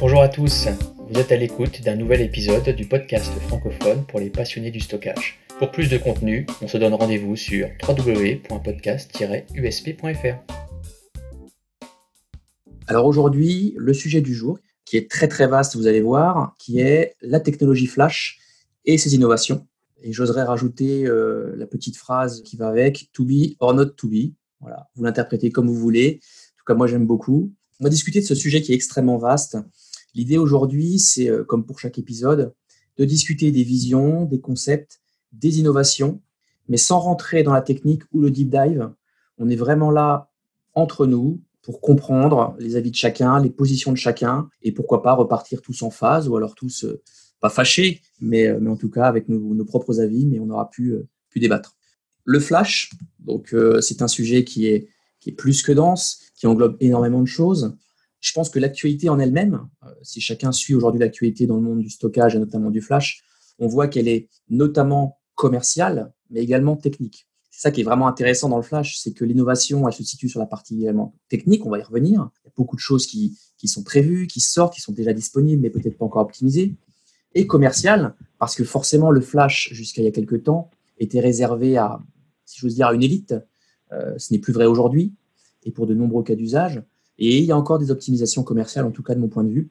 Bonjour à tous, vous êtes à l'écoute d'un nouvel épisode du podcast francophone pour les passionnés du stockage. Pour plus de contenu, on se donne rendez-vous sur www.podcast-usp.fr. Alors aujourd'hui, le sujet du jour, qui est très très vaste, vous allez voir, qui est la technologie flash et ses innovations. Et j'oserais rajouter euh, la petite phrase qui va avec to be or not to be. Voilà, vous l'interprétez comme vous voulez. En tout cas, moi j'aime beaucoup. On va discuter de ce sujet qui est extrêmement vaste. L'idée aujourd'hui, c'est, euh, comme pour chaque épisode, de discuter des visions, des concepts, des innovations, mais sans rentrer dans la technique ou le deep dive. On est vraiment là entre nous pour comprendre les avis de chacun, les positions de chacun, et pourquoi pas repartir tous en phase, ou alors tous, euh, pas fâchés, mais, euh, mais en tout cas avec nos, propres avis, mais on aura pu, pu débattre. Le flash, donc c'est un sujet qui est, qui est plus que dense, qui englobe énormément de choses. Je pense que l'actualité en elle-même, si chacun suit aujourd'hui l'actualité dans le monde du stockage et notamment du flash, on voit qu'elle est notamment commerciale, mais également technique. C'est ça qui est vraiment intéressant dans le Flash, c'est que l'innovation, elle se situe sur la partie également technique, on va y revenir. Il y a beaucoup de choses qui, sont prévues, qui sortent, qui sont déjà disponibles, mais peut-être pas encore optimisées. Et commercial, parce que forcément, le Flash, jusqu'à il y a quelques temps, était réservé à, si j'ose dire, à une élite. Euh, ce n'est plus vrai aujourd'hui, et pour de nombreux cas d'usage. Et il y a encore des optimisations commerciales, en tout cas de mon point de vue,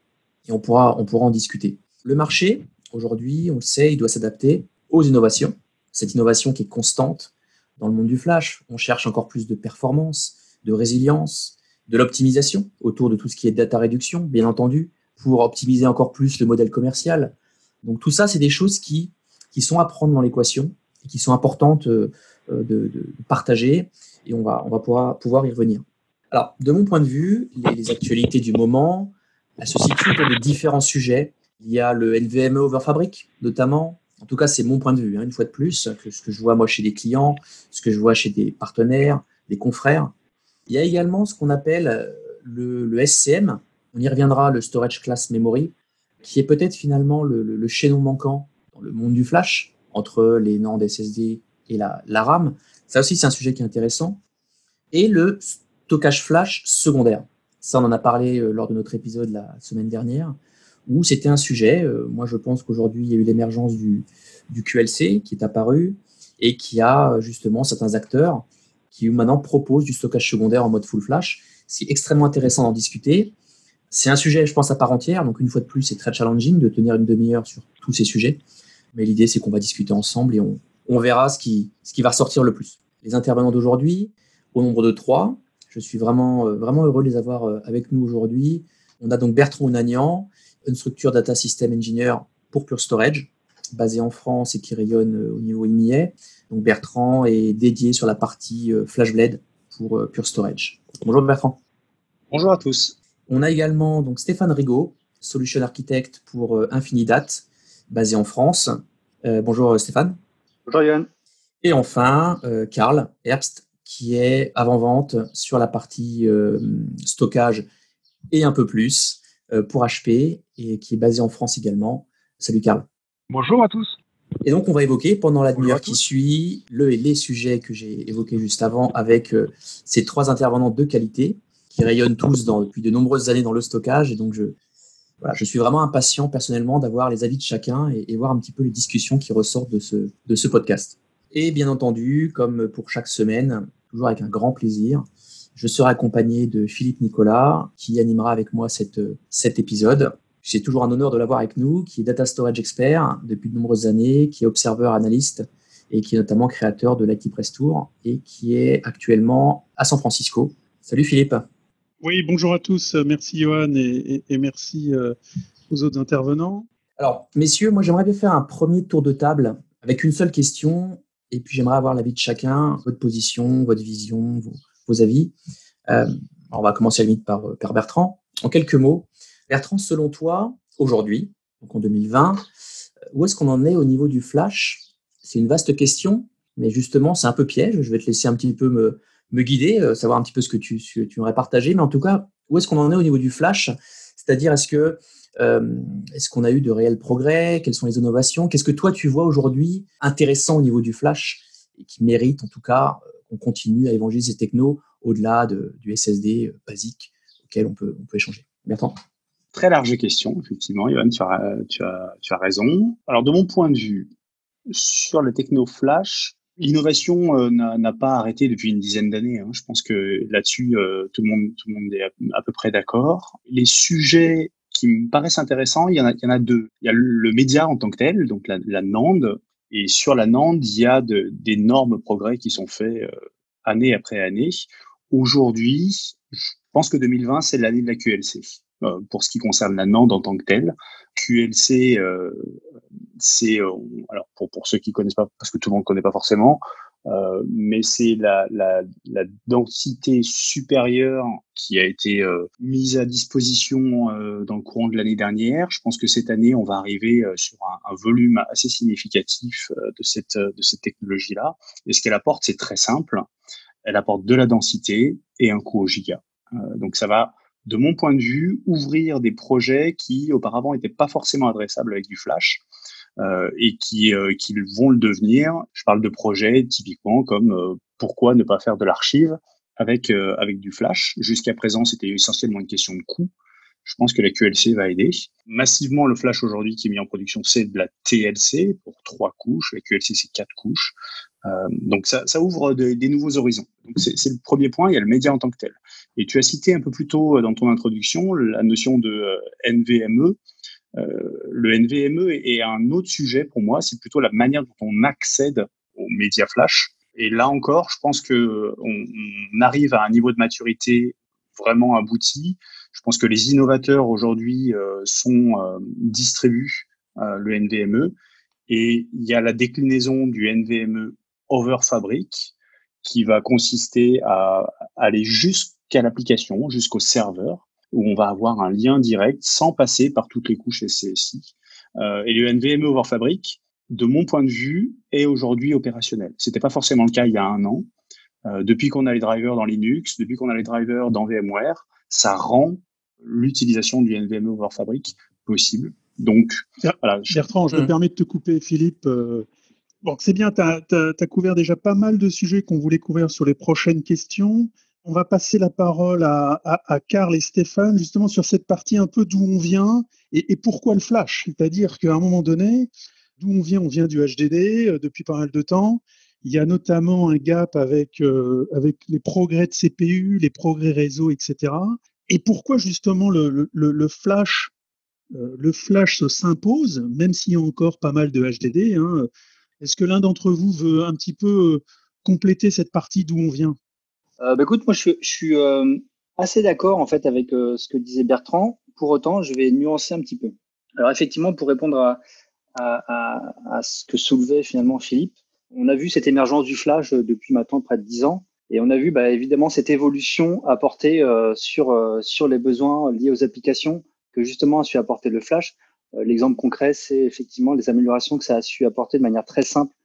et on pourra, on pourra en discuter. Le marché, aujourd'hui, on le sait, il doit s'adapter aux innovations. Cette innovation qui est constante, dans le monde du flash. On cherche encore plus de performance, de résilience, de l'optimisation autour de tout ce qui est data réduction, bien entendu, pour optimiser encore plus le modèle commercial. Donc tout ça, c'est des choses qui, qui sont à prendre dans l'équation et qui sont importantes euh, de, de, partager et on va, on va pouvoir, pouvoir y revenir. Alors, de mon point de vue, les, actualités du moment, elles se situent autour de différents sujets. Il y a le NVMe over Fabric, notamment, en tout cas, c'est mon point de vue, hein, une fois de plus, que ce que je vois moi chez des clients, ce que je vois chez des partenaires, des confrères. Il y a également ce qu'on appelle euh, le, SCM, on y reviendra, le Storage Class Memory, qui est peut-être finalement le, chaînon manquant dans le monde du flash, entre les NAND SSD et la, la RAM. Ça aussi, c'est un sujet qui est intéressant. Et le stockage flash secondaire. Ça, on en a parlé euh, lors de notre épisode la semaine dernière où c'était un sujet. Euh, moi, je pense qu'aujourd'hui, il y a eu l'émergence du, QLC qui est apparu et qui a justement certains acteurs qui maintenant proposent du stockage secondaire en mode full flash. C'est extrêmement intéressant d'en discuter. C'est un sujet, je pense, à part entière. Donc, une fois de plus, c'est très challenging de tenir une demi-heure sur tous ces sujets. Mais l'idée, c'est qu'on va discuter ensemble et on, on verra ce qui, ce qui va ressortir le plus. Les intervenants d'aujourd'hui, au nombre de trois, je suis vraiment, euh, vraiment heureux de les avoir euh, avec nous aujourd'hui. On a donc Bertrand Ounagnan, une structure data system engineer pour Pure Storage, basée en France et qui rayonne euh, au niveau IMIA. Donc Bertrand est dédié sur la partie euh, FlashBlade pour euh, Pure Storage. Bonjour Bertrand. Bonjour à tous. On a également donc Stéphane Rigaud, solution architect pour Infinidat, basé en France. bonjour Stéphane. Bonjour Yann. Et enfin, Karl Herbst, qui est avant-vente sur la partie stockage et un peu plus pour HP et qui est basé en France également. Salut Karl. Bonjour à tous. Et donc, on va évoquer pendant la demi-heure qui suit le et les sujets que j'ai évoqués juste avant avec euh, ces trois intervenants de qualité qui rayonnent tous dans, depuis de nombreuses années dans le stockage. Et donc, je, voilà, je suis vraiment impatient personnellement d'avoir les avis de chacun et, et, voir un petit peu les discussions qui ressortent de ce, de ce podcast. Et bien entendu, comme pour chaque semaine, toujours avec un grand plaisir, je serai accompagné de Philippe Nicolas qui animera avec moi cette, cet épisode. C'est toujours un honneur de l'avoir avec nous, qui est data storage expert depuis de nombreuses années, qui est observeur analyste et qui est notamment créateur de l'IT Press Tour et qui est actuellement à San Francisco. Salut Philippe. Oui, bonjour à tous. Merci Johan et, et, merci euh, aux autres intervenants. Alors, messieurs, moi j'aimerais bien faire un premier tour de table avec une seule question et puis j'aimerais avoir l'avis de chacun, votre position, votre vision, vos, avis. Euh, on va commencer à la limite par, par Bertrand. En quelques mots, Bertrand, selon toi, aujourd'hui, donc en 2020, euh, où est-ce qu'on en est au niveau du flash? C'est une vaste question, mais justement, c'est un peu piège. Je vais te laisser un petit peu me, me guider, euh, savoir un petit peu ce que tu, tu aurais partagé. Mais en tout cas, où est-ce qu'on en est au niveau du flash? C'est-à-dire, est-ce que euh, est-ce qu'on a eu de réels progrès? Quelles sont les innovations? Qu'est-ce que toi tu vois aujourd'hui intéressant au niveau du flash et qui mérite en tout cas qu'on continue à évangéliser ces technos au-delà de, du SSD basique auquel on peut, on peut échanger? Bertrand? Très large question, effectivement, Yoann, tu as, tu, as, tu as raison. Alors, de mon point de vue, sur le techno flash, l'innovation euh, n'a pas arrêté depuis une dizaine d'années. Hein. Je pense que là-dessus, euh, tout, le monde, tout le monde est à, peu près d'accord. Les sujets qui me paraissent intéressants, il y en a, deux. Il y a le média en tant que tel, donc la, la NAND, et sur la NAND, il y a d'énormes progrès qui sont faits euh, année après année. Aujourd'hui, je pense que 2020, c'est l'année de la QLC. Euh, pour ce qui concerne la NAND en tant que telle, QLC, euh, c'est alors pour, pour ceux qui connaissent pas, parce que tout le monde connaît pas forcément, euh, mais c'est la, la, la, densité supérieure qui a été euh, mise à disposition euh, dans le courant de l'année dernière. Je pense que cette année, on va arriver sur un, volume assez significatif de cette, de cette technologie-là. Et ce qu'elle apporte, c'est très simple. Elle apporte de la densité et un coût au giga. donc ça va de mon point de vue, ouvrir des projets qui auparavant n'étaient pas forcément adressables avec du Flash euh, et qui, euh, qui vont le devenir. Je parle de projets typiquement comme euh, pourquoi ne pas faire de l'archive avec, euh, avec du Flash. Jusqu'à présent, c'était essentiellement une question de coût. Je pense que la QLC va aider. Massivement, le Flash aujourd'hui qui est mis en production, c'est de la TLC pour trois couches. La QLC, c'est quatre couches. Euh, donc ça, ouvre de, des nouveaux horizons. C'est le premier point. Il y a le média en tant que tel. Et tu as cité un peu plus tôt dans ton introduction la notion de NVMe. Le NVMe est, un autre sujet pour moi. C'est plutôt la manière dont on accède aux médias flash. Et là encore, je pense que on, on arrive à un niveau de maturité vraiment abouti. Je pense que les innovateurs aujourd'hui euh, sont euh, distribuent euh, le NVMe et il y a la déclinaison du NVMe over fabric qui va consister à aller jusqu'à l'application, jusqu'au serveur où on va avoir un lien direct sans passer par toutes les couches SCSI. Euh, et le NVMe over Fabric, de mon point de vue, est aujourd'hui opérationnel. C'était pas forcément le cas il y a un an. Euh, depuis qu'on a les drivers dans Linux, depuis qu'on a les drivers dans VMware, ça rend l'utilisation du NVMe over Fabric possible. Donc, voilà. Bertrand, je me permets de te couper, Philippe. Euh, bon, c'est bien, tu as, as, couvert déjà pas mal de sujets qu'on voulait couvrir sur les prochaines questions. On va passer la parole à, à, Karl et Stéphane, justement sur cette partie un peu d'où on vient et, pourquoi le flash. C'est-à-dire qu'à un moment donné, d'où on vient, on vient du HDD euh, depuis pas mal de temps. Il y a notamment un gap avec, euh, les progrès de CPU, les progrès réseau, etc. Et pourquoi justement le, le, le flash, euh, le flash s'impose, même s'il y a encore pas mal de HDD. Hein. Est-ce que l'un d'entre vous veut un petit peu compléter cette partie d'où on vient? Bah, écoute, moi, je, je suis euh, assez d'accord en fait avec euh, ce que disait Bertrand. Pour autant, je vais nuancer un petit peu. Alors effectivement, pour répondre à, à, à, ce que soulevait finalement Philippe, on a vu cette émergence du flash euh, depuis maintenant près de dix ans. Et on a vu bah, évidemment cette évolution apportée euh, sur, euh, sur les besoins liés aux applications que justement a su apporter le flash. L'exemple concret, c'est effectivement les améliorations que ça a su apporter de manière très simple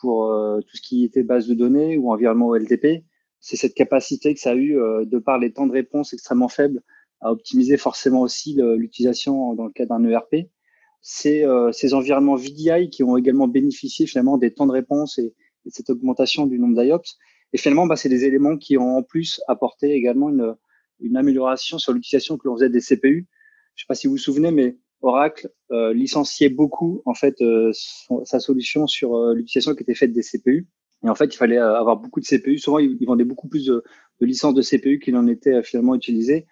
pour tout ce qui était base de données ou environnement OLTP, c'est cette capacité que ça a eu, euh, de par les temps de réponse extrêmement faibles, à optimiser forcément aussi l'utilisation dans le cas d'un ERP. C'est euh, ces environnements VDI qui ont également bénéficié finalement des temps de réponse et, et cette augmentation du nombre d'IOPS. Et finalement, bah, c'est des éléments qui ont en plus apporté également une, une amélioration sur l'utilisation que l'on faisait des CPU. Je ne sais pas si vous vous souvenez, mais Oracle euh, licenciait beaucoup en fait sa solution sur l'utilisation qui était faite des CPU. Et en fait, il fallait euh, avoir beaucoup de CPU. Souvent, ils, vendaient beaucoup plus de, de licences de CPU qu'il en était euh, finalement utilisé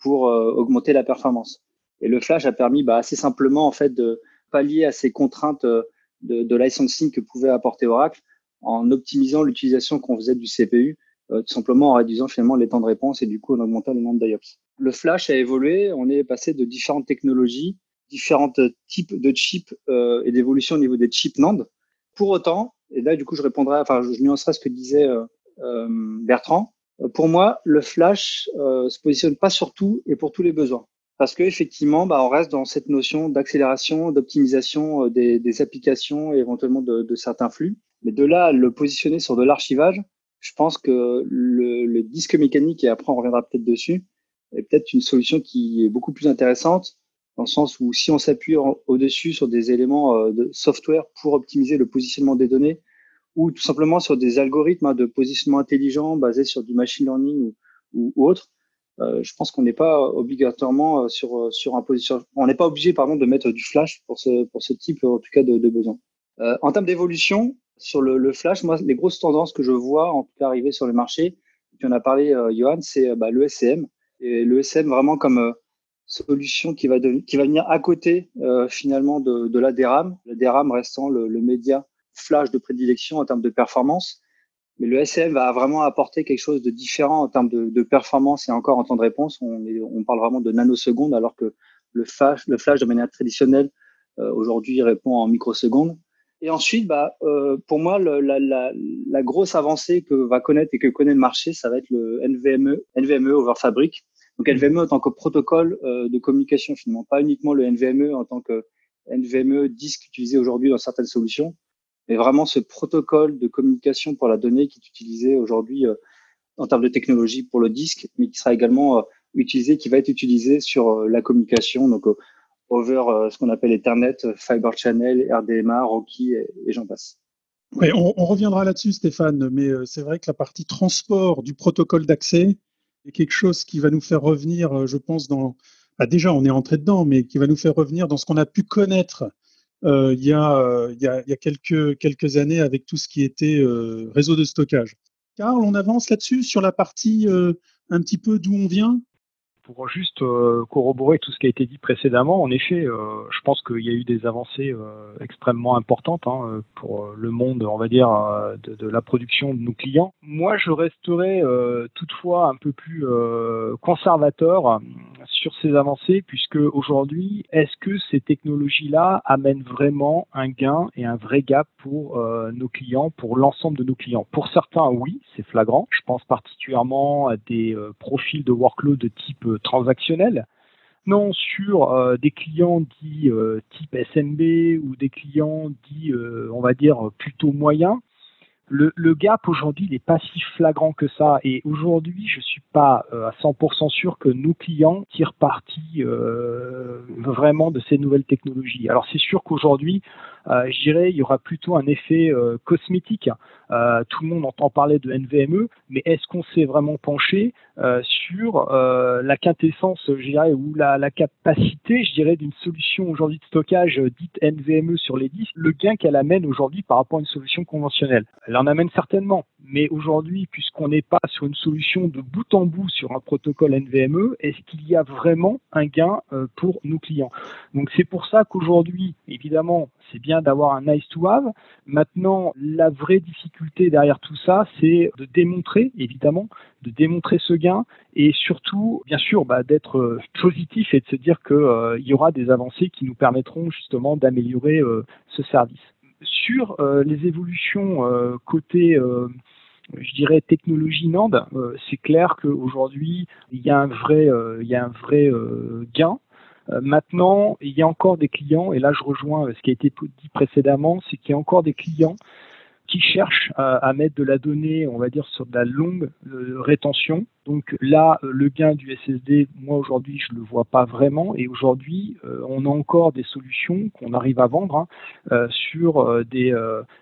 pour euh, augmenter la performance. Et le Flash a permis bah, assez simplement en fait de pallier à ces contraintes de, de licensing que pouvait apporter Oracle en optimisant l'utilisation qu'on faisait du CPU, euh, tout simplement en réduisant finalement les temps de réponse et du coup en augmentant le nombre d'IOPS. Le Flash a évolué. On est passé de différentes technologies, différents types de chips euh, et d'évolution au niveau des chips NAND. Pour autant, et là, du coup, je répondrai, enfin, je nuancerai ce que disait euh, euh Bertrand. Euh, pour moi, le flash se positionne pas sur tout et pour tous les besoins. Parce que effectivement, bah, on reste dans cette notion d'accélération, d'optimisation des, des, applications et éventuellement de, de, certains flux. Mais de là, le positionner sur de l'archivage, je pense que le, le, disque mécanique, et après on reviendra peut-être dessus, est peut-être une solution qui est beaucoup plus intéressante dans le sens où si on s'appuie au-dessus sur des éléments euh, de software pour optimiser le positionnement des données, ou tout simplement sur des algorithmes hein, de positionnement intelligent basés sur du machine learning ou, autre, je pense qu'on n'est pas obligatoirement sur sur un position, on n'est pas obligé pardon de mettre du flash pour ce pour ce type en tout cas de, de besoin. en termes d'évolution sur le, flash, moi les grosses tendances que je vois en tout cas arriver sur le marché, tu en as parlé Johan, c'est bah, le SCM et le SCM vraiment comme solution qui va, qui va venir à côté euh, finalement de, de, la DRAM, la DRAM restant le, média flash de prédilection en termes de performance. Mais le SCM va vraiment apporter quelque chose de différent en termes de, performance et encore en temps de réponse. On, parle vraiment de nanosecondes alors que le flash, le flash de manière traditionnelle euh, aujourd'hui répond en microsecondes. Et ensuite, bah, euh, pour moi, la, la, grosse avancée que va connaître et que connaît le marché, ça va être le NVMe, NVMe over Fabric donc NVMe en tant que protocole euh, de communication finalement, pas uniquement le NVMe en tant que NVMe disque utilisé aujourd'hui dans certaines solutions, mais vraiment ce protocole de communication pour la donnée qui est utilisé aujourd'hui euh, en termes de technologie pour le disque, mais qui sera également euh, utilisé, qui va être utilisé sur la communication, donc over ce qu'on appelle Ethernet, Fiber Channel, RDMA, Rocky et, j'en passe. On reviendra là-dessus, Stéphane, mais c'est vrai que la partie transport du protocole d'accès, quelque chose qui va nous faire revenir, euh, je pense, dans. Bah, déjà, on est entré dedans, mais qui va nous faire revenir dans ce qu'on a pu connaître euh, il, y a, euh, quelques, années avec tout ce qui était réseau de stockage. Karl, on avance là-dessus sur la partie un petit peu d'où on vient? Pour juste euh, corroborer tout ce qui a été dit précédemment, en effet, euh, je pense qu'il y a eu des avancées euh, extrêmement importantes hein, pour le monde, on va dire, de, de, la production de nos clients. Moi, je resterai toutefois un peu plus conservateur sur ces avancées, puisque aujourd'hui, est-ce que ces technologies-là amènent vraiment un gain et un vrai gap pour nos clients, pour l'ensemble de nos clients? Pour certains, oui, c'est flagrant. Je pense particulièrement à des profils de workload de type transactionnel. Non, sur euh, des clients dits euh, type SMB ou des clients dits, euh, on va dire, plutôt moyens, le, gap aujourd'hui n'est pas si flagrant que ça. Et aujourd'hui, je suis pas à 100% sûr que nos clients tirent parti vraiment de ces nouvelles technologies. Alors c'est sûr qu'aujourd'hui, je dirais, il y aura plutôt un effet cosmétique. Euh, tout le monde entend parler de NVMe, mais est-ce qu'on s'est vraiment penché euh, sur euh, la quintessence, je dirais, ou la, la capacité, je dirais, d'une solution aujourd'hui de stockage dite NVMe sur les disques, le gain qu'elle amène aujourd'hui par rapport à une solution conventionnelle? Elle en amène certainement, mais aujourd'hui, puisqu'on n'est pas sur une solution de bout en bout sur un protocole NVMe, est-ce qu'il y a vraiment un gain pour nos clients? Donc c'est pour ça qu'aujourd'hui, évidemment, c'est bien d'avoir un nice to have. Maintenant, la vraie difficulté derrière tout ça, c'est de démontrer, évidemment, de démontrer ce gain et surtout, bien sûr, bah, d'être euh, positif et de se dire qu'il euh, y aura des avancées qui nous permettront justement d'améliorer euh, ce service. Sur les évolutions côté je dirais technologie NAND, c'est clair qu'aujourd'hui il y a un vrai, il y a un vrai gain maintenant, il y a encore des clients, et là je rejoins euh, ce qui a été dit précédemment, c'est qu'il y a encore des clients qui cherchent à, mettre de la donnée, on va dire, sur de la longue euh, rétention. Donc là, le gain du SSD, moi aujourd'hui, je ne le vois pas vraiment. Et aujourd'hui, on a encore des solutions qu'on arrive à vendre hein, sur, des,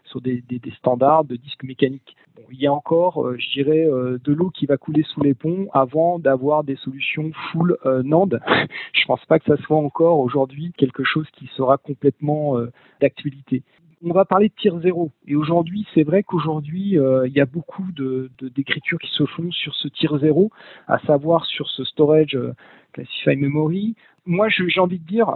sur des, standards de disques mécaniques il y a encore, euh, je dirais, euh, de l'eau qui va couler sous les ponts avant d'avoir des solutions full euh, NAND. je pense pas que ça soit encore aujourd'hui quelque chose qui sera complètement d'actualité on va parler de tir zéro. Et aujourd'hui, c'est vrai qu'aujourd'hui, il y a beaucoup de, d'écritures qui se font sur ce tir zéro, à savoir sur ce storage classify memory. Moi, j'ai envie de dire,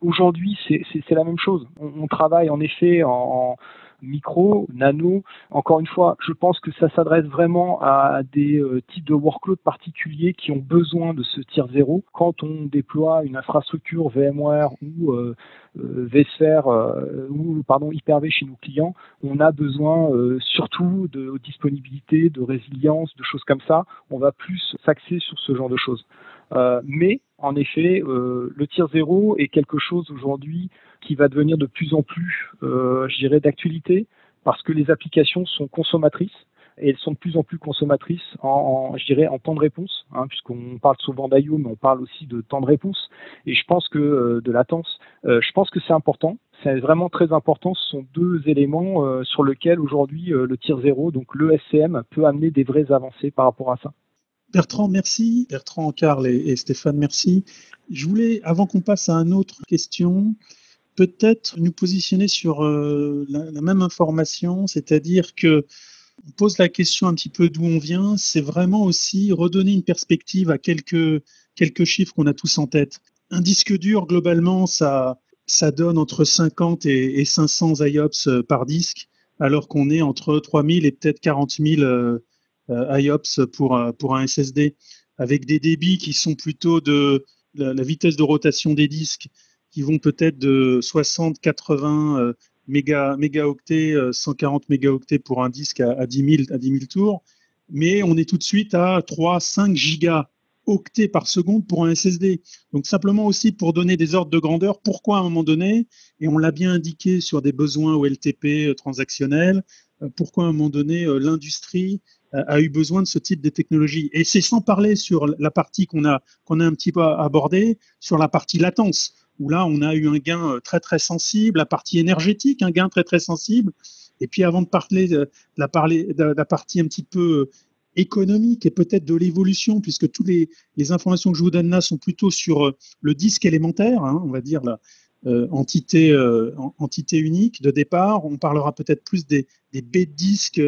aujourd'hui, c'est, la même chose. On, travaille en effet en micro, nano. Encore une fois, je pense que ça s'adresse vraiment à des euh, types de workloads particuliers qui ont besoin de ce tier zéro. Quand on déploie une infrastructure VMware ou euh, euh vSphere euh, ou pardon Hyper-V chez nos clients, on a besoin surtout de disponibilité, de résilience, de choses comme ça. On va plus s'axer sur ce genre de choses. Mais en effet, le tier zéro est quelque chose aujourd'hui qui va devenir de plus en plus, euh, je dirais, d'actualité parce que les applications sont consommatrices et elles sont de plus en plus consommatrices en, je dirais, en temps de réponse, hein, puisqu'on parle souvent d'IO, mais on parle aussi de temps de réponse. Et je pense que euh, de latence, euh, je pense que c'est important. C'est vraiment très important. Ce sont deux éléments euh, sur lesquels aujourd'hui le tir zéro, donc le SCM, peut amener des vraies avancées par rapport à ça. Bertrand, merci. Bertrand, Karl et, Stéphane, merci. Je voulais, avant qu'on passe à une autre question, peut-être nous positionner sur euh, la, même information, c'est-à-dire que on pose la question un petit peu d'où on vient, c'est vraiment aussi redonner une perspective à quelques, quelques chiffres qu'on a tous en tête. Un disque dur, globalement, ça, ça donne entre 50 et, 500 IOPS par disque, alors qu'on est entre 3000 et peut-être 40 000 euh, IOPS pour, pour un SSD, avec des débits qui sont plutôt de la, vitesse de rotation des disques qui vont peut-être de 60, 80 euh, méga, mégaoctets, 140 euh, mégaoctets pour un disque à, 10 000, à 10 tours, mais on est tout de suite à 3, 5 gigaoctets par seconde pour un SSD. Donc simplement aussi pour donner des ordres de grandeur, pourquoi à un moment donné, et on l'a bien indiqué sur des besoins OLTP euh, transactionnels, pourquoi à un moment donné l'industrie a eu besoin de ce type de technologie. Et c'est sans parler sur la partie qu'on a, a un petit peu abordée, sur la partie latence où là, on a eu un gain euh, très très sensible, la partie énergétique, un gain très très sensible. Et puis avant de parler de la, parler, de la partie un petit peu euh, économique et peut-être de l'évolution, puisque toutes les, les, informations que je vous donne là sont plutôt sur euh, le disque élémentaire, hein, on va dire la entité, entité unique de départ. On parlera peut-être plus des, des baies de disques,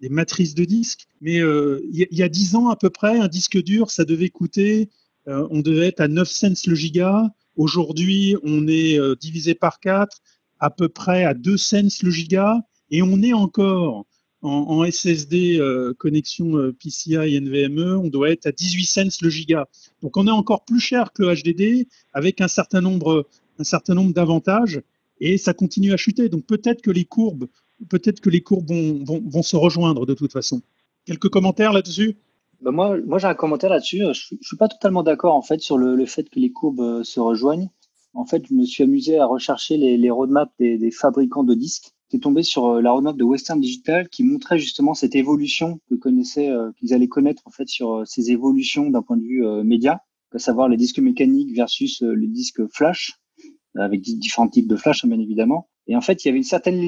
des matrices de disques. Mais il y, a 10 ans à peu près, un disque dur, ça devait coûter, on devait être à 9 cents le giga. Aujourd'hui, on est euh, divisé par 4, à peu près à 2 cents le giga, et on est encore en, SSD euh, connexion euh, PCI NVMe, on doit être à 18 cents le giga. Donc on est encore plus cher que le HDD avec un certain nombre, un certain nombre d'avantages, et ça continue à chuter. Donc peut-être que les courbes, peut-être que les courbes vont, vont se rejoindre de toute façon. Quelques commentaires là-dessus? Bah, moi, moi j'ai un commentaire là-dessus. Je, ne suis pas totalement d'accord en fait sur le, le, fait que les courbes euh, se rejoignent. En fait, je me suis amusé à rechercher les, roadmaps des, fabricants de disques. J'étais tombé sur euh, la roadmap de Western Digital qui montrait justement cette évolution que connaissaient, euh, qu'ils allaient connaître en fait sur ces évolutions d'un point de vue média, à savoir les disques mécaniques versus les disques flash, avec différents types de flash hein, bien évidemment. Et en fait, il y avait une certaine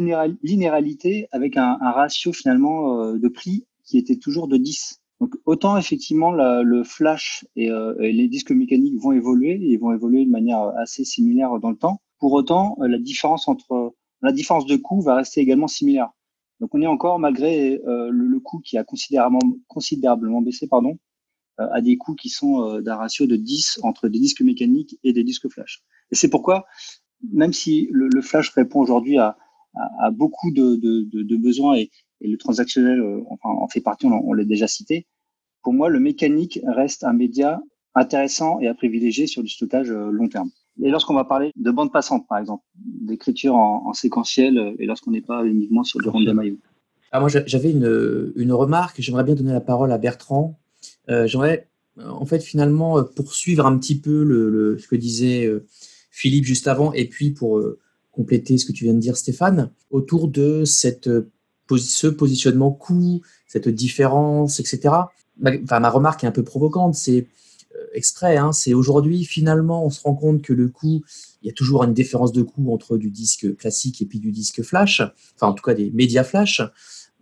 linéarité avec un, un ratio finalement de prix qui était toujours de 10. Donc autant effectivement le flash euh, et, les disques mécaniques vont évoluer, ils vont évoluer de manière assez similaire dans le temps. Pour autant, euh, la différence entre la différence de coût va rester également similaire. Donc on est encore malgré euh, le, coût qui a considérablement considérablement baissé, pardon, à des coûts qui sont d'un ratio de 10 entre des disques mécaniques et des disques flash. Et c'est pourquoi, même si le, flash répond aujourd'hui à, beaucoup de, besoins et, et le transactionnel enfin, en fait partie, on l'a déjà cité, pour moi, le mécanique reste un média intéressant et à privilégier sur du stockage euh, long terme. Et lorsqu'on va parler de bande passante, par exemple, d'écriture en, séquentiel, euh, et lorsqu'on n'est pas uniquement sur le rondel maillot. Ah, moi, j'avais une, une remarque. J'aimerais bien donner la parole à Bertrand. Euh, j'aimerais, en fait, finalement, poursuivre un petit peu le, ce que disait Philippe juste avant, et puis pour compléter ce que tu viens de dire, Stéphane, autour de cette, ce positionnement coût, cette différence, etc ma, ma remarque est un peu provocante, c'est euh, extrait, hein, c'est aujourd'hui finalement on se rend compte que le coût, il y a toujours une différence de coût entre du disque classique et puis du disque flash, enfin en tout cas des médias flash,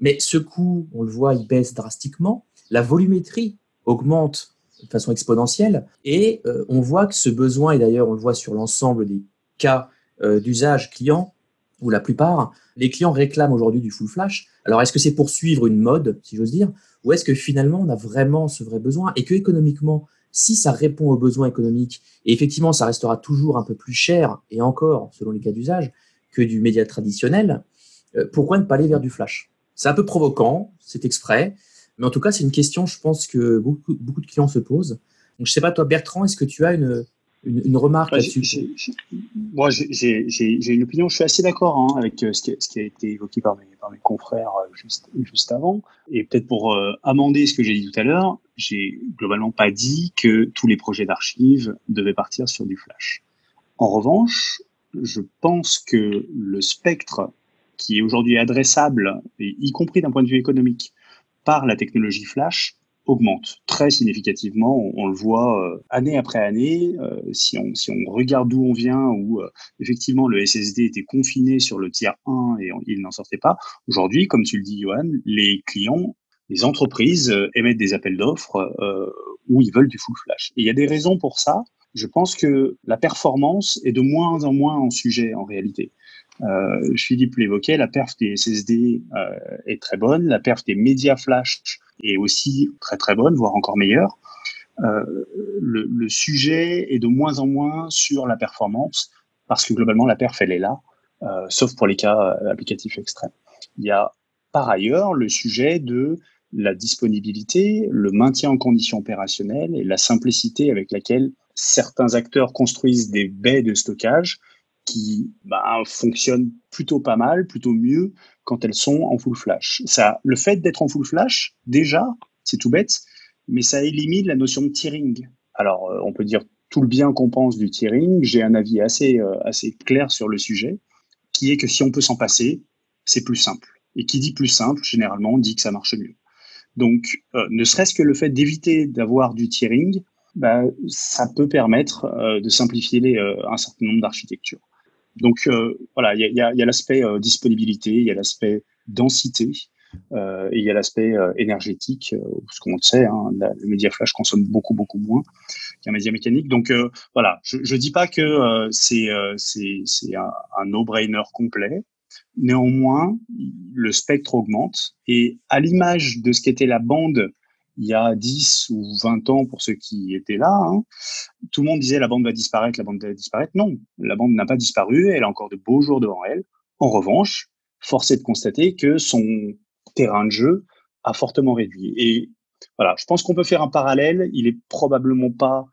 mais ce coût, on le voit, il baisse drastiquement, la volumétrie augmente de façon exponentielle et euh, on voit que ce besoin, et d'ailleurs on le voit sur l'ensemble des cas euh, d'usage client, ou la plupart, les clients réclament aujourd'hui du full flash. Alors est-ce que c'est pour suivre une mode, si j'ose dire, ou est-ce que finalement on a vraiment ce vrai besoin et que économiquement, si ça répond aux besoins économiques, et effectivement ça restera toujours un peu plus cher, et encore selon les cas d'usage, que du média traditionnel, euh, pourquoi ne pas aller vers du flash? C'est un peu provoquant, c'est exprès, mais en tout cas c'est une question, je pense, que beaucoup, beaucoup de clients se posent. Donc je sais pas, toi Bertrand, est-ce que tu as une, une, remarque là-dessus? Moi, j'ai une opinion. Je suis assez d'accord hein, avec euh, ce qui, ce qui, a été évoqué par mes, par mes confrères euh, juste, juste avant. Et peut-être pour euh, amender ce que j'ai dit tout à l'heure, j'ai globalement pas dit que tous les projets d'archives devaient partir sur du flash. En revanche, je pense que le spectre qui est aujourd'hui adressable, y compris d'un point de vue économique, par la technologie flash, augmente très significativement. On, le voit euh, année après année. Euh, si, on, si on regarde d'où on vient, où euh, effectivement le SSD était confiné sur le tiers 1 et il n'en sortait pas, aujourd'hui, comme tu le dis, Johan, les clients les entreprises émettent des appels d'offres où ils veulent du full flash. Et il y a des raisons pour ça. Je pense que la performance est de moins en moins en sujet en réalité. Euh, Philippe l'évoquait, la perf des SSD euh, est très bonne, la perf des médias flash est aussi très très bonne, voire encore meilleure. Euh, le, le, sujet est de moins en moins sur la performance parce que globalement la perf elle est là, sauf pour les cas applicatifs extrêmes. Il y a par ailleurs le sujet de la disponibilité, le maintien en condition opérationnelle et la simplicité avec laquelle certains acteurs construisent des baies de stockage qui bah, fonctionnent plutôt pas mal, plutôt mieux quand elles sont en full flash. Ça, le fait d'être en full flash, déjà, c'est tout bête, mais ça élimine la notion de tiering. Alors, euh, on peut dire tout le bien qu'on pense du tiering. J'ai un avis assez, euh, assez clair sur le sujet, qui est que si on peut s'en passer, c'est plus simple. Et qui dit plus simple, généralement, dit que ça marche mieux. Donc, euh, ne serait-ce que le fait d'éviter d'avoir du tiering, bah, ça peut permettre de simplifier un certain nombre d'architectures. Donc euh, voilà, il y a, y a l'aspect euh, disponibilité, il y a l'aspect densité, euh, et il y a l'aspect euh, énergétique, parce qu'on le sait, hein, le média flash consomme beaucoup beaucoup moins qu'un média mécanique. Donc voilà, je ne dis pas que c'est c'est un, un no-brainer complet. Néanmoins, le spectre augmente et à l'image de ce qu'était la bande il y a 10 ou 20 ans pour ceux qui étaient là, hein, tout le monde disait la bande va disparaître, la bande va disparaître. Non, la bande n'a pas disparu, elle a encore de beaux jours devant elle. En revanche, force est de constater que son terrain de jeu a fortement réduit. Et voilà, je pense qu'on peut faire un parallèle, il est probablement pas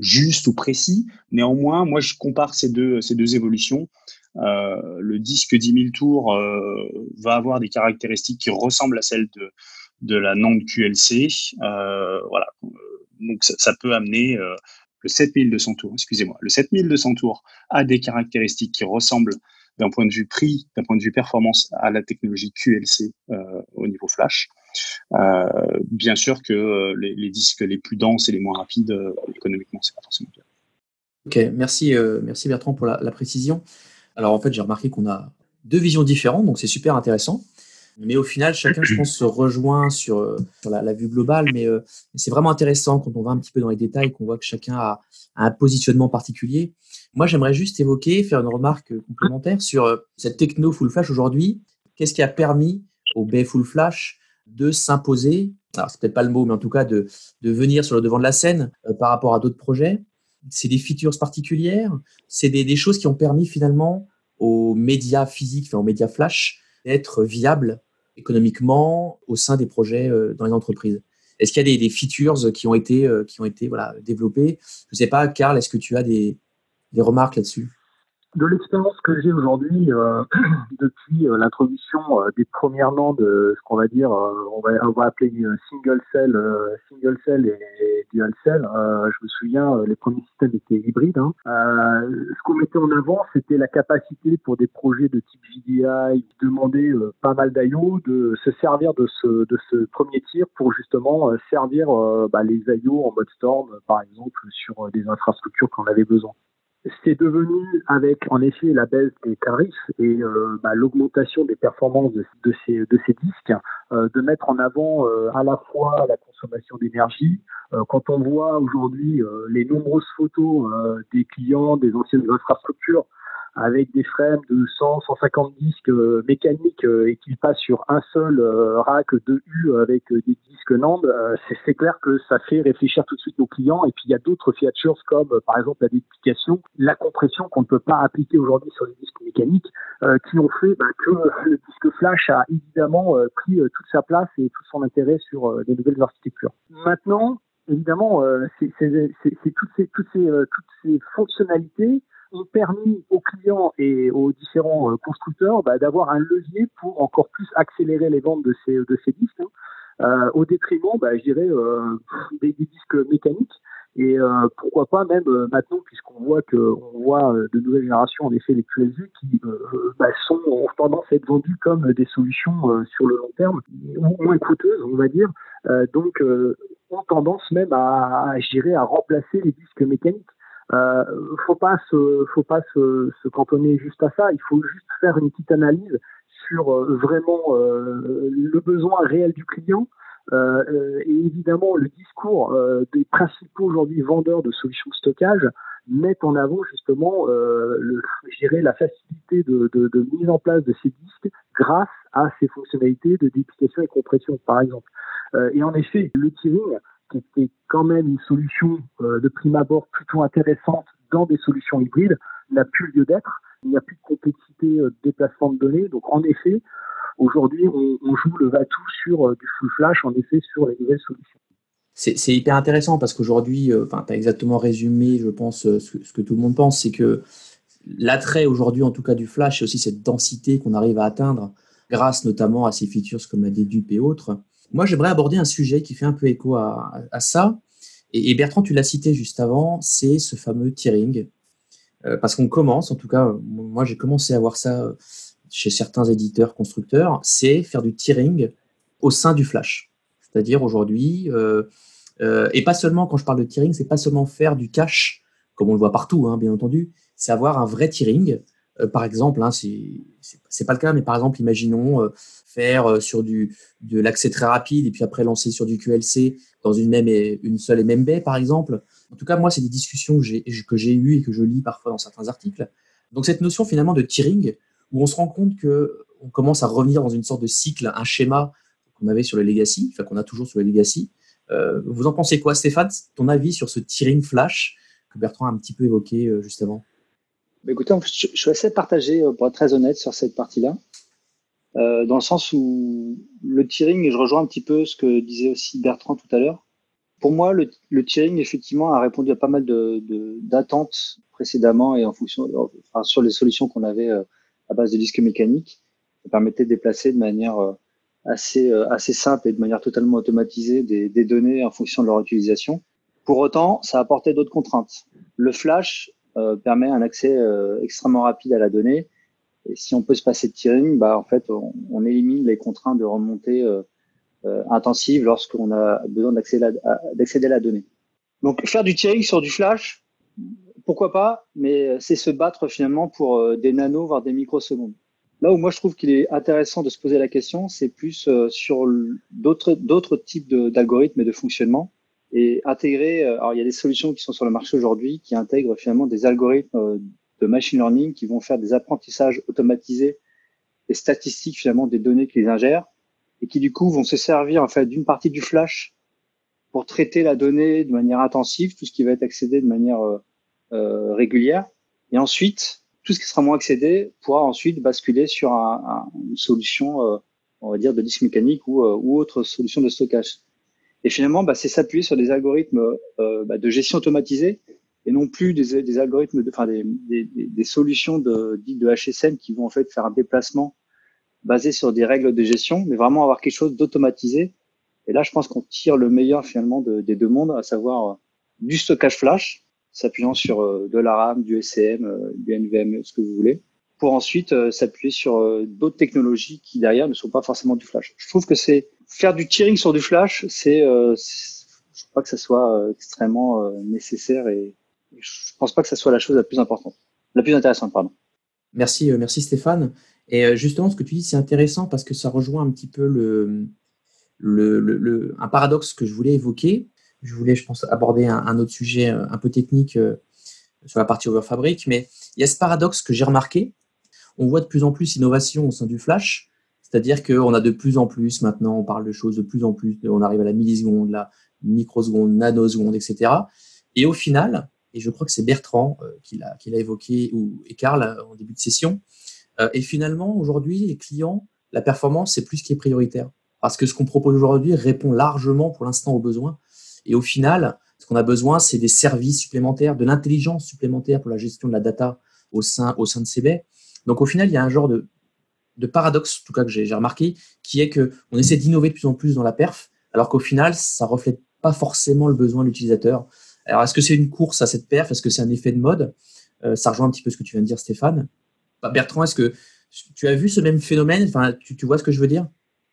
juste ou précis, néanmoins, moi je compare ces deux, ces deux évolutions. Euh, le disque 10 000 tours euh, va avoir des caractéristiques qui ressemblent à celles de, de la NAND QLC. Euh, voilà. Donc ça, peut amener euh, le 7200 tours, excusez-moi, le 7200 tours a des caractéristiques qui ressemblent d'un point de vue prix, d'un point de vue performance à la technologie QLC euh, au niveau flash. Bien sûr que les, disques les plus denses et les moins rapides, économiquement, c'est pas forcément bien. Ok, merci, merci Bertrand pour la, la, précision. Alors en fait, j'ai remarqué qu'on a deux visions différentes, donc c'est super intéressant. Mais au final, chacun, je pense, se rejoint sur, euh, la, vue globale. Mais euh, c'est vraiment intéressant quand on va un petit peu dans les détails, qu'on voit que chacun a, un positionnement particulier. Moi, j'aimerais juste évoquer, faire une remarque complémentaire sur euh, cette techno full flash aujourd'hui. Qu'est-ce qui a permis au B full flash de s'imposer Alors, c'est peut-être pas le mot, mais en tout cas, de, de venir sur le devant de la scène par rapport à d'autres projets? C'est des features particulières? C'est des, des, choses qui ont permis finalement aux médias physiques, enfin aux médias flash, d'être viables économiquement au sein des projets euh, dans les entreprises. Est-ce qu'il y a des, features qui ont été, euh, qui ont été voilà, développées? Je ne sais pas, Karl, est-ce que tu as des, des remarques là-dessus? De l'expérience que j'ai aujourd'hui euh, depuis euh, l'introduction euh, des premières noms de ce qu'on va dire, on va, on va appeler single cell, single cell et, dual cell. je me souviens, les premiers systèmes étaient hybrides. Hein. ce qu'on mettait en avant, c'était la capacité pour des projets de type VDI, qui demandaient pas mal d'IO, de se servir de ce, de ce premier tir pour justement servir bah, les IO en mode storm, par exemple, sur des infrastructures qu'on avait besoin c'est devenu avec en effet la baisse des tarifs et euh, bah, l'augmentation des performances de, ces, de ces disques, euh, de mettre en avant euh, à la fois la consommation d'énergie. Euh, quand on voit aujourd'hui euh, les nombreuses photos euh, des clients des anciennes infrastructures avec des frames de 100, 150 disques euh, mécaniques euh, et qu'il passe sur un seul euh, rack de U avec des disques NAND, c'est clair que ça fait réfléchir tout de suite nos clients. Et puis il y a d'autres features comme par exemple la déduplication, la compression qu'on ne peut pas appliquer aujourd'hui sur les disques mécaniques, qui ont fait bah, que le disque flash a évidemment pris toute sa place et tout son intérêt sur les nouvelles architectures. Maintenant, évidemment, c'est toutes ces, toutes, ces, toutes ces fonctionnalités ont permis aux clients et aux différents euh, constructeurs bah, d'avoir un levier pour encore plus accélérer les ventes de ces, disques, hein, euh, au détriment, bah, je dirais, euh, des, disques mécaniques. Et pourquoi pas même maintenant, puisqu'on voit que on voit de nouvelles générations, en effet, les QLZ qui bah, sont ont tendance à être vendus comme des solutions sur le long terme, moins coûteuses, on va dire. donc, ont tendance même à, à, à remplacer les disques mécaniques. Euh, faut pas se, faut pas se, se, cantonner juste à ça. Il faut juste faire une petite analyse sur vraiment le besoin réel du client. et évidemment, le discours des principaux aujourd'hui vendeurs de solutions de stockage mettent en avant justement le, la facilité de, de, de, mise en place de ces disques grâce à ces fonctionnalités de duplication et compression, par exemple. et en effet, le tiering, qui était quand même une solution de prime abord plutôt intéressante dans des solutions hybrides, n'a plus lieu d'être. Il n'y a plus de complexité de déplacement de données. Donc, en effet, aujourd'hui, on, joue le va-tout sur du full flash, en effet, sur les nouvelles solutions c'est hyper intéressant parce qu'aujourd'hui, euh, tu as exactement résumé, je pense, euh, ce, que tout le monde pense, c'est que l'attrait aujourd'hui, en tout cas du Flash, c'est aussi cette densité qu'on arrive à atteindre grâce notamment à ces features comme la dédupe et autres. Moi, j'aimerais aborder un sujet qui fait un peu écho à, ça. Et, Bertrand, tu l'as cité juste avant, c'est ce fameux tiering. Euh, parce qu'on commence, en tout cas, moi j'ai commencé à voir ça chez certains éditeurs, constructeurs, c'est faire du tiering au sein du Flash. C'est-à-dire aujourd'hui, euh, et pas seulement, quand je parle de tiering, c'est pas seulement faire du cache, comme on le voit partout, hein, bien entendu, c'est avoir un vrai tiering. Euh, par exemple, hein, c'est pas le cas, mais par exemple, imaginons euh, faire sur du, de l'accès très rapide et puis après lancer sur du QLC dans une, même et, une seule et même baie, par exemple. En tout cas, moi, c'est des discussions que j'ai eues et que je lis parfois dans certains articles. Donc, cette notion finalement de tiering, où on se rend compte que on commence à revenir dans une sorte de cycle, un schéma qu'on avait sur le legacy, enfin qu'on a toujours sur le legacy, euh, vous en pensez quoi, Stéphane Ton avis sur ce tiering flash que Bertrand a un petit peu évoqué euh, justement bah, Écoutez, je, suis assez partagé, euh, pour être très honnête, sur cette partie-là. dans le sens où le tiering, et je rejoins un petit peu ce que disait aussi Bertrand tout à l'heure, pour moi, le, le, tiering, effectivement, a répondu à pas mal d'attentes de, précédemment et en fonction, enfin, sur les solutions qu'on avait à base de disques mécaniques. Ça permettait de déplacer de manière assez, euh, assez simple et de manière totalement automatisée des, des, données en fonction de leur utilisation. Pour autant, ça apportait d'autres contraintes. Le flash euh, permet un accès euh, extrêmement rapide à la donnée. Et si on peut se passer de tiering, bah, en fait, on, élimine les contraintes de remontée euh, intensive lorsqu'on a besoin d'accéder à la donnée. Donc, faire du tiering sur du flash, pourquoi pas, mais c'est se battre finalement pour des nanos, voire des microsecondes. Là où moi je trouve qu'il est intéressant de se poser la question, c'est plus euh, sur d'autres d'autres types d'algorithmes et de fonctionnement et intégrer. Euh, alors il y a des solutions qui sont sur le marché aujourd'hui qui intègrent finalement des algorithmes euh, de machine learning qui vont faire des apprentissages automatisés et statistiques finalement des données qu'ils ingèrent et qui du coup vont se servir en fait d'une partie du flash pour traiter la donnée de manière intensive, tout ce qui va être accédé de manière euh, régulière, et ensuite tout ce qui sera moins accédé pourra ensuite basculer sur une solution, euh, on va dire, de disque mécanique ou, euh, ou autre solution de stockage. Et finalement, bah, c'est s'appuyer sur des algorithmes euh, bah, de gestion automatisée et non plus des, des algorithmes, de, enfin des, des, des, solutions de, dites de HSM qui vont en fait faire un déplacement basé sur des règles de gestion, mais vraiment avoir quelque chose d'automatisé. Et là, je pense qu'on tire le meilleur finalement de, des deux mondes, à savoir du stockage flash, s'appuyant sur euh, de la RAM, du SCM, euh, du NVM, ce que vous voulez, pour ensuite euh, s'appuyer sur d'autres technologies qui derrière ne sont pas forcément du flash. Je trouve que c'est faire du tiering sur du flash, c'est, je crois que ça soit extrêmement nécessaire et je pense pas que ça soit la chose la plus importante, la plus intéressante, pardon. Merci, merci Stéphane. Et justement, ce que tu dis, c'est intéressant parce que ça rejoint un petit peu le, le, le, un paradoxe que je voulais évoquer je voulais, je pense, aborder un, autre sujet euh, un peu technique euh, sur la partie Overfabric, mais il y a ce paradoxe que j'ai remarqué. On voit de plus en plus d'innovation au sein du Flash, c'est-à-dire qu'on a de plus en plus, maintenant, on parle de choses de plus en plus, on arrive à la milliseconde, la microseconde, nanoseconde, etc. Et au final, et je crois que c'est Bertrand euh, qui l'a évoqué, ou, et Karl en début de session, et finalement, aujourd'hui, les clients, la performance, c'est plus ce qui est prioritaire. Parce que ce qu'on propose aujourd'hui répond largement pour l'instant aux besoins. Et au final, ce qu'on a besoin, c'est des services supplémentaires, de l'intelligence supplémentaire pour la gestion de la data au sein, au sein de ces baies. Donc au final, il y a un genre de, de paradoxe, en tout cas que j'ai remarqué, qui est qu'on essaie d'innover de plus en plus dans la perf, alors qu'au final, ça reflète pas forcément le besoin de l'utilisateur. Alors est-ce que c'est une course à cette perf? Est-ce que c'est un effet de mode? Euh, Ça rejoint un petit peu ce que tu viens de dire, Stéphane. Bah, Bertrand, est-ce que tu as vu ce même phénomène? Enfin, tu, tu vois ce que je veux dire?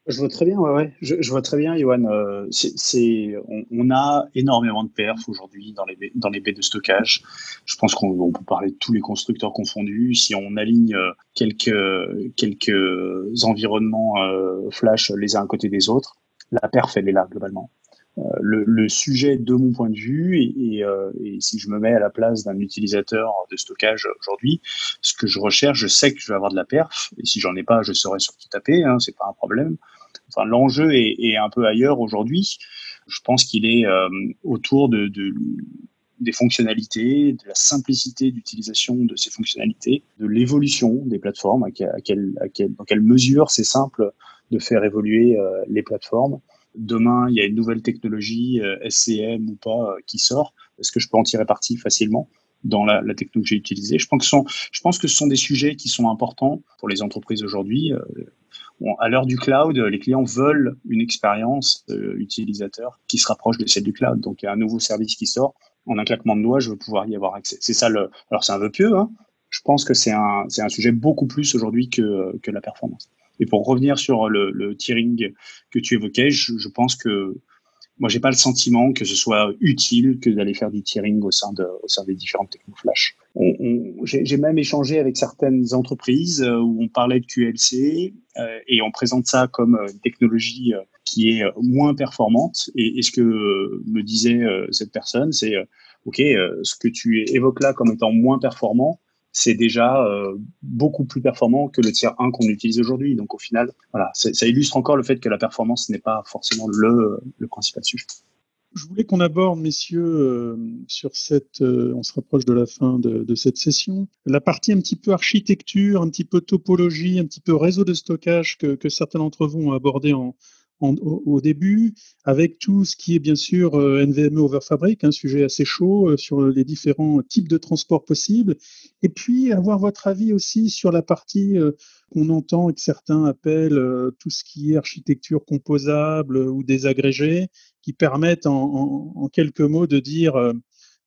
Je vois très bien, ouais, ouais. Je, je vois très bien, Johan. Euh, c'est, on, on, a énormément de perf aujourd'hui dans les, dans les baies de stockage. Je pense qu'on peut parler de tous les constructeurs confondus. Si on aligne euh, quelques, quelques environnements euh, flash les uns à côté des autres, la perf, elle est là, globalement. Euh, le, le, sujet de mon point de vue, et, et, euh, et si je me mets à la place d'un utilisateur de stockage aujourd'hui, ce que je recherche, je sais que je vais avoir de la perf, et si j'en ai pas, je saurais sur qui taper, hein, c'est pas un problème. Enfin, l'enjeu est, un peu ailleurs aujourd'hui. Je pense qu'il est euh, autour de, de, des fonctionnalités, de la simplicité d'utilisation de ces fonctionnalités, de l'évolution des plateformes, à, quelle, dans quelle mesure c'est simple de faire évoluer euh, les plateformes. Demain, il y a une nouvelle technologie, euh, SCM ou pas, qui sort. Est-ce que je peux en tirer parti facilement dans la, technologie utilisée? Je pense que ce sont des sujets qui sont importants pour les entreprises aujourd'hui. Euh, à l'heure du cloud, les clients veulent une expérience euh, utilisateur qui se rapproche de celle du cloud. Donc, il y a un nouveau service qui sort. En un claquement de doigts, je veux pouvoir y avoir accès. C'est ça le. Alors, c'est un vœu pieux. Hein. Je pense que c'est un, un sujet beaucoup plus aujourd'hui que, que la performance. Et pour revenir sur le, le tiering que tu évoquais, je pense que moi, j'ai pas le sentiment que ce soit utile que d'aller faire du tiering au sein, de, au sein des différentes technologies flash. On, on, j'ai même échangé avec certaines entreprises euh, où on parlait de QLC euh, et on présente ça comme euh, une technologie qui est moins performante. Et ce que me disait cette personne, c'est OK, ce que tu évoques là comme étant moins performant, c'est déjà euh, beaucoup plus performant que le tiers 1 qu'on utilise aujourd'hui. Donc au final, voilà, ça illustre encore le fait que la performance n'est pas forcément le, principal sujet. Je voulais qu'on aborde, messieurs, euh, sur cette, euh, on se rapproche de la fin de, cette session, la partie un petit peu architecture, un petit peu topologie, un petit peu réseau de stockage que certains d'entre vous ont abordé en, au, début, avec tout ce qui est bien sûr euh, NVMe over Fabric, un sujet assez chaud euh, sur les différents types de transports possibles, et puis avoir votre avis aussi sur la partie euh, qu'on entend et que certains appellent tout ce qui est architecture composable ou désagrégée, qui permettent en, en, quelques mots de dire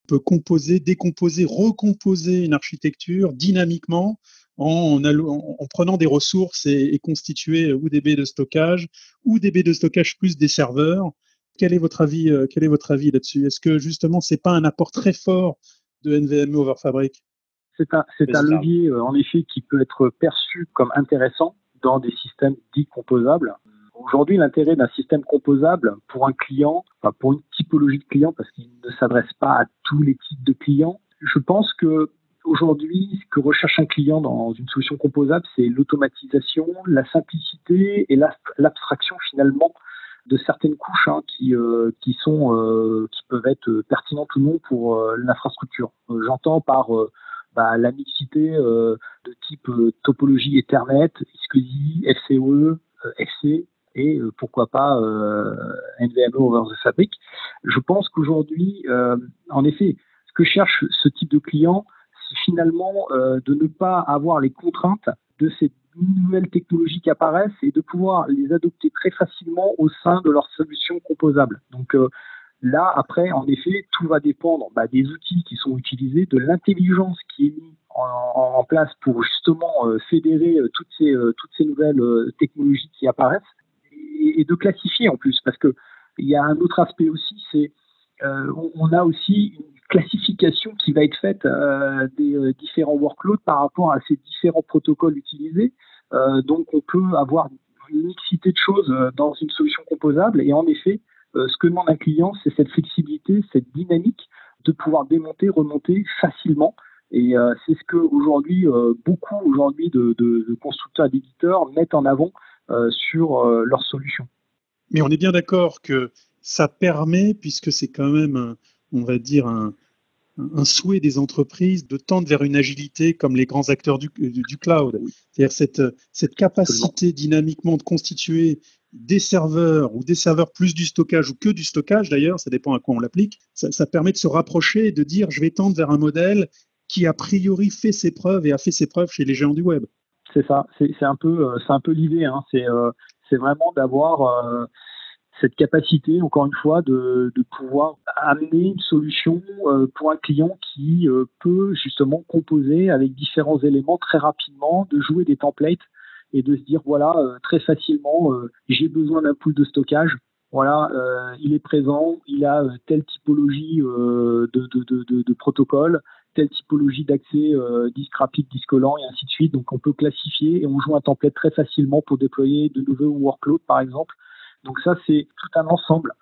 peut composer, décomposer, recomposer une architecture dynamiquement en, en, en, prenant des ressources et, et, constituer ou des baies de stockage ou des baies de stockage plus des serveurs. Quel est votre avis, euh, quel est votre avis là-dessus? Est-ce que justement c'est pas un apport très fort de NVMe over Fabric C'est un, c'est un levier euh, en effet qui peut être perçu comme intéressant dans des systèmes dits composables. Aujourd'hui, l'intérêt d'un système composable pour un client, enfin pour une typologie de client, parce qu'il ne s'adresse pas à tous les types de clients, je pense que Aujourd'hui, ce que recherche un client dans une solution composable, c'est l'automatisation, la simplicité et l'abstraction finalement de certaines couches hein, qui, euh, qui, sont, euh, qui peuvent être pertinentes ou non pour euh, l'infrastructure. Euh, j'entends par euh, bah, la mixité de type topologie Ethernet, SCSI, FCE, FC et pourquoi pas NVMe over the fabric. Je pense qu'aujourd'hui, en effet, ce que cherche ce type de client, finalement euh, de ne pas avoir les contraintes de ces nouvelles technologies qui apparaissent et de pouvoir les adopter très facilement au sein de leurs solutions composables. Donc euh, là, après, en effet, tout va dépendre bah, des outils qui sont utilisés, de l'intelligence qui est mise en, place pour justement euh, fédérer toutes ces, toutes ces nouvelles technologies qui apparaissent et, et, de classifier en plus, parce que il y a un autre aspect aussi, c'est on, on a aussi une classification qui va être faite euh, des euh, différents workloads par rapport à ces différents protocoles utilisés. Euh, donc on peut avoir une mixité de choses dans une solution composable et en effet, ce que demande un client, c'est cette flexibilité, cette dynamique de pouvoir démonter, remonter facilement. Et c'est ce que aujourd'hui beaucoup aujourd'hui de, constructeurs et d'éditeurs mettent en avant sur leurs solutions. Mais on est bien d'accord que ça permet, puisque c'est quand même on va dire, un, un, souhait des entreprises de tendre vers une agilité comme les grands acteurs du, du, du cloud. C'est-à-dire cette, cette capacité dynamiquement de constituer des serveurs ou des serveurs plus du stockage ou que du stockage d'ailleurs, ça dépend à quoi on l'applique, ça, ça, permet de se rapprocher et de dire je vais tendre vers un modèle qui a priori fait ses preuves et a fait ses preuves chez les géants du web. C'est ça, c'est un peu, euh, c'est un peu l'idée. Hein. C'est euh, vraiment d'avoir euh, cette capacité, encore une fois, de, pouvoir amener une solution euh, pour un client qui euh, peut justement composer avec différents éléments très rapidement, de jouer des templates et de se dire voilà très facilement j'ai besoin d'un pool de stockage voilà, il est présent, il a telle typologie de, de, protocole, telle typologie d'accès euh, disque rapide, disque lent et ainsi de suite. Donc on peut classifier et on joue un template très facilement pour déployer de nouveaux workloads par exemple. Donc ça c'est tout un ensemble.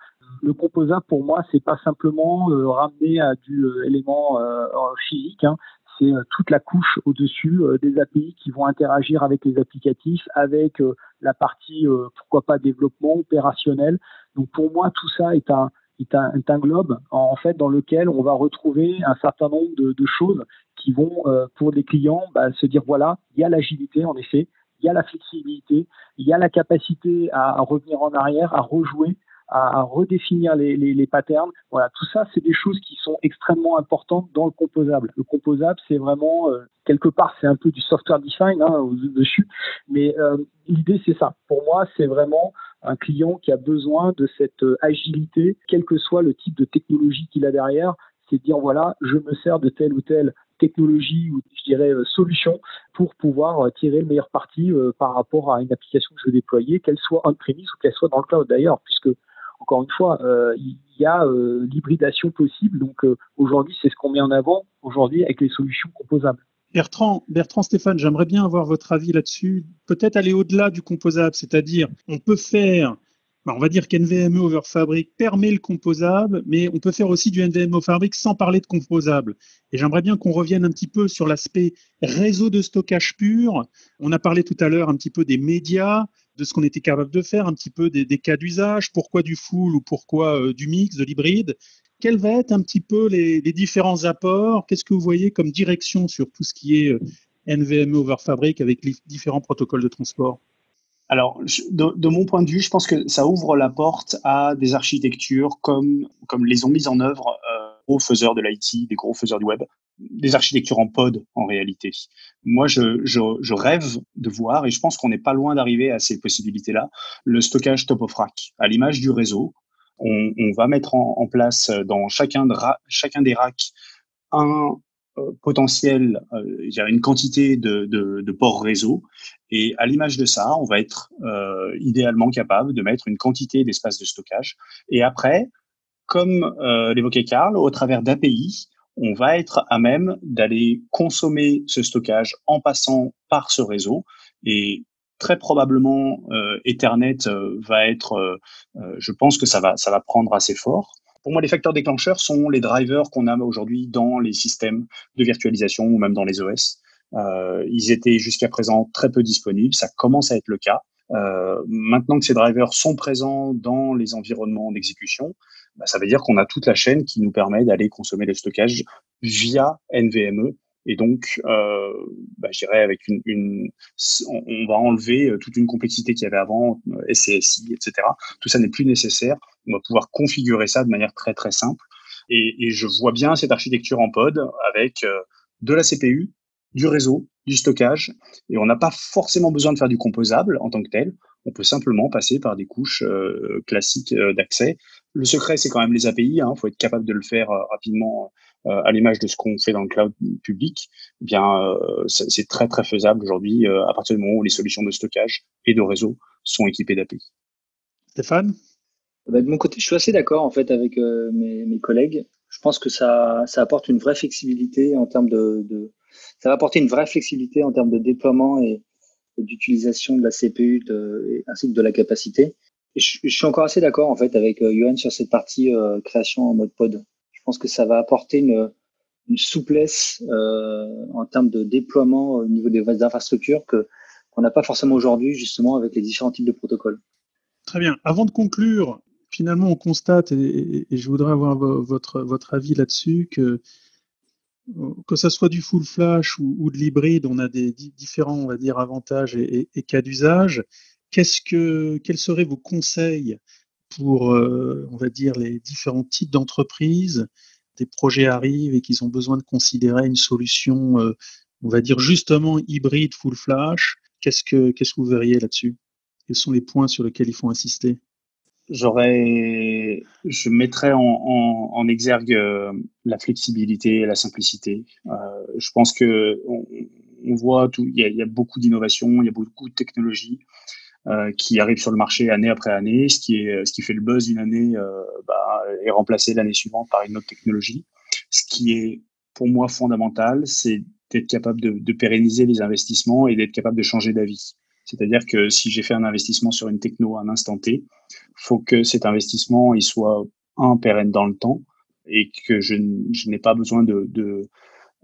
Le composable pour moi c'est pas simplement euh, ramener à du euh, élément euh, physique, hein. c'est toute la couche au-dessus des API qui vont interagir avec les applicatifs, avec la partie pourquoi pas développement opérationnel. Donc pour moi tout ça est un est un, est un, globe en fait dans lequel on va retrouver un certain nombre de, de choses qui vont euh, pour les clients bah, se dire voilà il y a l'agilité en effet il y a la flexibilité il y a la capacité à, revenir en arrière à rejouer à, redéfinir les, patterns. Voilà tout ça c'est des choses qui sont extrêmement importantes dans le composable. Le composable c'est vraiment euh, quelque part c'est un peu du software design hein, dessus. Mais euh, l'idée c'est ça. Pour moi c'est vraiment un client qui a besoin de cette euh, agilité, quel que soit le type de technologie qu'il a derrière, c'est de dire voilà, je me sers de telle ou telle technologie ou je dirais euh, solution pour pouvoir euh, tirer le meilleur parti par rapport à une application que je veux déployer, qu'elle soit on-premise ou qu'elle soit dans le cloud d'ailleurs, puisque encore une fois, il y a l'hybridation possible. Donc aujourd'hui, c'est ce qu'on met en avant aujourd'hui avec les solutions composables. Bertrand, Bertrand Stéphane, j'aimerais bien avoir votre avis là-dessus. Peut-être aller au-delà du composable, c'est-à-dire on peut faire, on va dire qu'NVMe over Fabric permet le composable, mais on peut faire aussi du NVMe over Fabric sans parler de composable. Et j'aimerais bien qu'on revienne un petit peu sur l'aspect réseau de stockage pur. On a parlé tout à l'heure un petit peu des médias, de ce qu'on était capable de faire, un petit peu des, cas d'usage, pourquoi du full ou pourquoi euh, du mix, de l'hybride quels vont être un petit peu les, différents apports? Qu'est-ce que vous voyez comme direction sur tout ce qui est euh, NVMe over Fabric avec les différents protocoles de transport? Alors, de, mon point de vue, je pense que ça ouvre la porte à des architectures comme, comme les ont mises en œuvre euh, gros faiseurs de l'IT, des gros faiseurs du web, des architectures en pod en réalité. Moi, je, je, je rêve de voir, et je pense qu'on n'est pas loin d'arriver à ces possibilités-là, le stockage top of rack, à l'image du réseau, on, va mettre en, place euh, dans chacun, de chacun des racks un potentiel, euh, une quantité de, ports réseau. Et à l'image de ça, on va être idéalement capable de mettre une quantité d'espace de stockage. Et après, comme l'évoquait Karl, au travers d'API, on va être à même d'aller consommer ce stockage en passant par ce réseau. Et très probablement euh, Ethernet euh, va être, euh, je pense que ça va, ça va prendre assez fort. Pour moi, les facteurs déclencheurs sont les drivers qu'on a aujourd'hui dans les systèmes de virtualisation ou même dans les OS. ils étaient jusqu'à présent très peu disponibles, ça commence à être le cas. maintenant que ces drivers sont présents dans les environnements d'exécution, bah, ça veut dire qu'on a toute la chaîne qui nous permet d'aller consommer le stockage via NVMe et donc, euh, bah, je dirais avec une, on, va enlever euh, toute une complexité qu'il y avait avant, euh, SCSI, etc. Tout ça n'est plus nécessaire. On va pouvoir configurer ça de manière très très simple. Et, je vois bien cette architecture en pod avec de la CPU, du réseau, du stockage, et on n'a pas forcément besoin de faire du composable en tant que tel. On peut simplement passer par des couches classiques d'accès. Le secret, c'est quand même les API. Il hein. faut être capable de le faire rapidement à l'image de ce qu'on fait dans le cloud public, eh bien euh, c'est très très faisable aujourd'hui euh, à partir du moment où les solutions de stockage et de réseau sont équipées d'API. Stéphane? Bah, De mon côté, je suis assez d'accord en fait avec mes, mes, collègues. Je pense que ça, ça apporte une vraie flexibilité en termes de, de, ça va apporter une vraie flexibilité en termes de déploiement et, d'utilisation de la CPU de, ainsi que de la capacité. Et je, je suis encore assez d'accord en fait avec Johan sur cette partie création en mode pod. Que ça va apporter une, souplesse euh, en termes de déploiement au niveau des infrastructures que qu'on n'a pas forcément aujourd'hui justement avec les différents types de protocoles. Très bien. Avant de conclure, finalement, on constate, et, je voudrais avoir votre, votre avis là-dessus, que que ce soit du full flash ou, de l'hybride, on a des différents, on va dire, avantages et, cas d'usage. Qu'est-ce que, quels seraient vos conseils pour, euh, on va dire, les différents types d'entreprises. Des projets arrivent et qu'ils ont besoin de considérer une solution, euh, on va dire, justement hybride full flash. Qu'est-ce que, vous verriez là-dessus? Quels sont les points sur lesquels il faut insister? J'aurais, je mettrais en, exergue euh, la flexibilité et la simplicité. Je pense que on, voit tout, y a beaucoup d'innovations, il y a beaucoup de technologies euh, qui arrivent sur le marché année après année. Ce qui, est, ce qui fait le buzz une année euh, bah, est remplacé l'année suivante par une autre technologie. Ce qui est pour moi fondamental, c'est d'être capable de, pérenniser les investissements et d'être capable de changer d'avis. C'est-à-dire que si j'ai fait un investissement sur une techno à un instant T, faut que cet investissement il soit un pérenne dans le temps et que je, je n'ai pas besoin de, de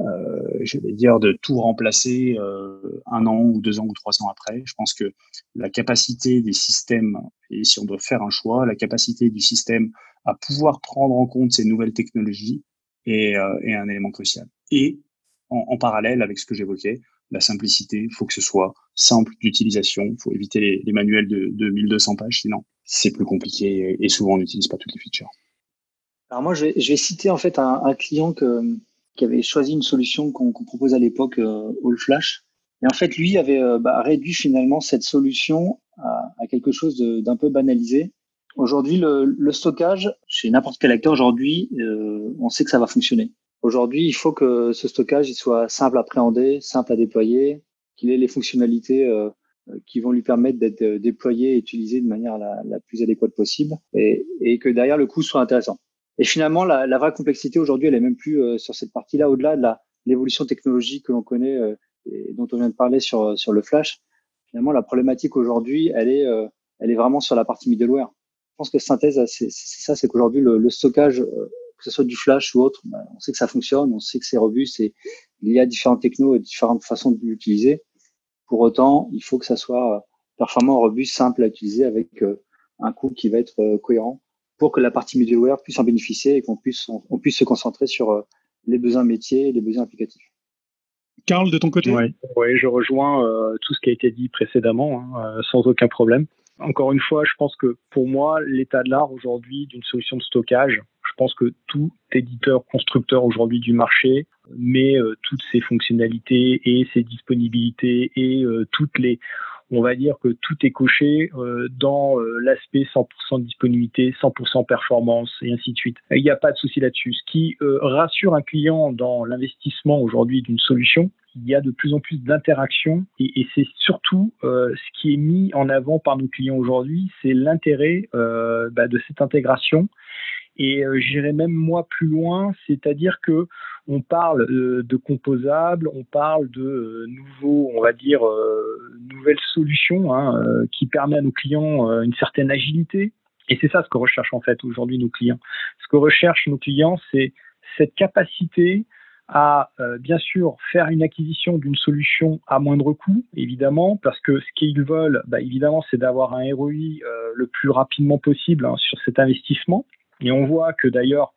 euh, je vais dire, de tout remplacer euh, un an ou deux ans ou trois ans après. Je pense que la capacité des systèmes, et si on doit faire un choix, la capacité du système à pouvoir prendre en compte ces nouvelles technologies est, euh, est un élément crucial. Et en, parallèle avec ce que j'évoquais, la simplicité, il faut que ce soit simple d'utilisation, il faut éviter les, manuels de, de 1200 pages, sinon c'est plus compliqué et souvent on n'utilise pas toutes les features. Alors moi, je vais, je vais citer en fait un, un client que, qui avait choisi une solution qu'on qu propose à l'époque, euh, All Flash. Et en fait, lui avait euh, bah, réduit finalement cette solution à, à quelque chose d'un peu banalisé. Aujourd'hui, le, le, stockage, chez n'importe quel acteur aujourd'hui, euh, on sait que ça va fonctionner. Aujourd'hui, il faut que ce stockage il soit simple à appréhender, simple à déployer, qu'il ait les fonctionnalités euh, qui vont lui permettre d'être euh, déployé et utilisé de manière la, la plus adéquate possible et, et, que derrière le coût soit intéressant. Et finalement, la, la vraie complexité aujourd'hui, elle est même plus euh, sur cette partie-là, au-delà de l'évolution technologique que l'on connaît euh, et dont on vient de parler sur sur le flash. Finalement, la problématique aujourd'hui, elle est euh, elle est vraiment sur la partie middleware. Je pense que synthèse, c'est ça, c'est qu'aujourd'hui le, le, stockage, que ce soit du flash ou autre, bah, on sait que ça fonctionne, on sait que c'est robuste et il y a différentes technos et différentes façons de l'utiliser. Pour autant, il faut que ça soit performant, robuste, simple à utiliser avec un coût qui va être cohérent pour que la partie middleware puisse en bénéficier et qu'on puisse, on, puisse se concentrer sur euh, les besoins métiers et les besoins applicatifs. Carl, de ton côté? Oui, ouais, je rejoins euh, tout ce qui a été dit précédemment, hein, euh, sans aucun problème. Encore une fois, je pense que pour moi, l'état de l'art aujourd'hui d'une solution de stockage, je pense que tout éditeur, constructeur aujourd'hui du marché met euh, toutes ses fonctionnalités et ses disponibilités et euh, toutes les on va dire que tout est coché euh, dans euh, l'aspect 100% de disponibilité, 100% performance et ainsi de suite. Il n'y a pas de souci là-dessus. Ce qui euh, rassure un client dans l'investissement aujourd'hui d'une solution, il y a de plus en plus d'interactions et, c'est surtout euh, ce qui est mis en avant par nos clients aujourd'hui, c'est l'intérêt euh, bah, de cette intégration. Et euh, j'irai même moi plus loin, c'est-à-dire que on parle euh, de composables, on parle de nouveaux, on va dire, nouvelles solutions hein, qui permettent à nos clients une certaine agilité. Et c'est ça ce que recherchent en fait aujourd'hui nos clients. Ce que recherchent nos clients, c'est cette capacité à euh, bien sûr faire une acquisition d'une solution à moindre coût, évidemment, parce que ce qu'ils veulent, bah, évidemment, c'est d'avoir un ROI euh, le plus rapidement possible hein, sur cet investissement. Et on voit que d'ailleurs,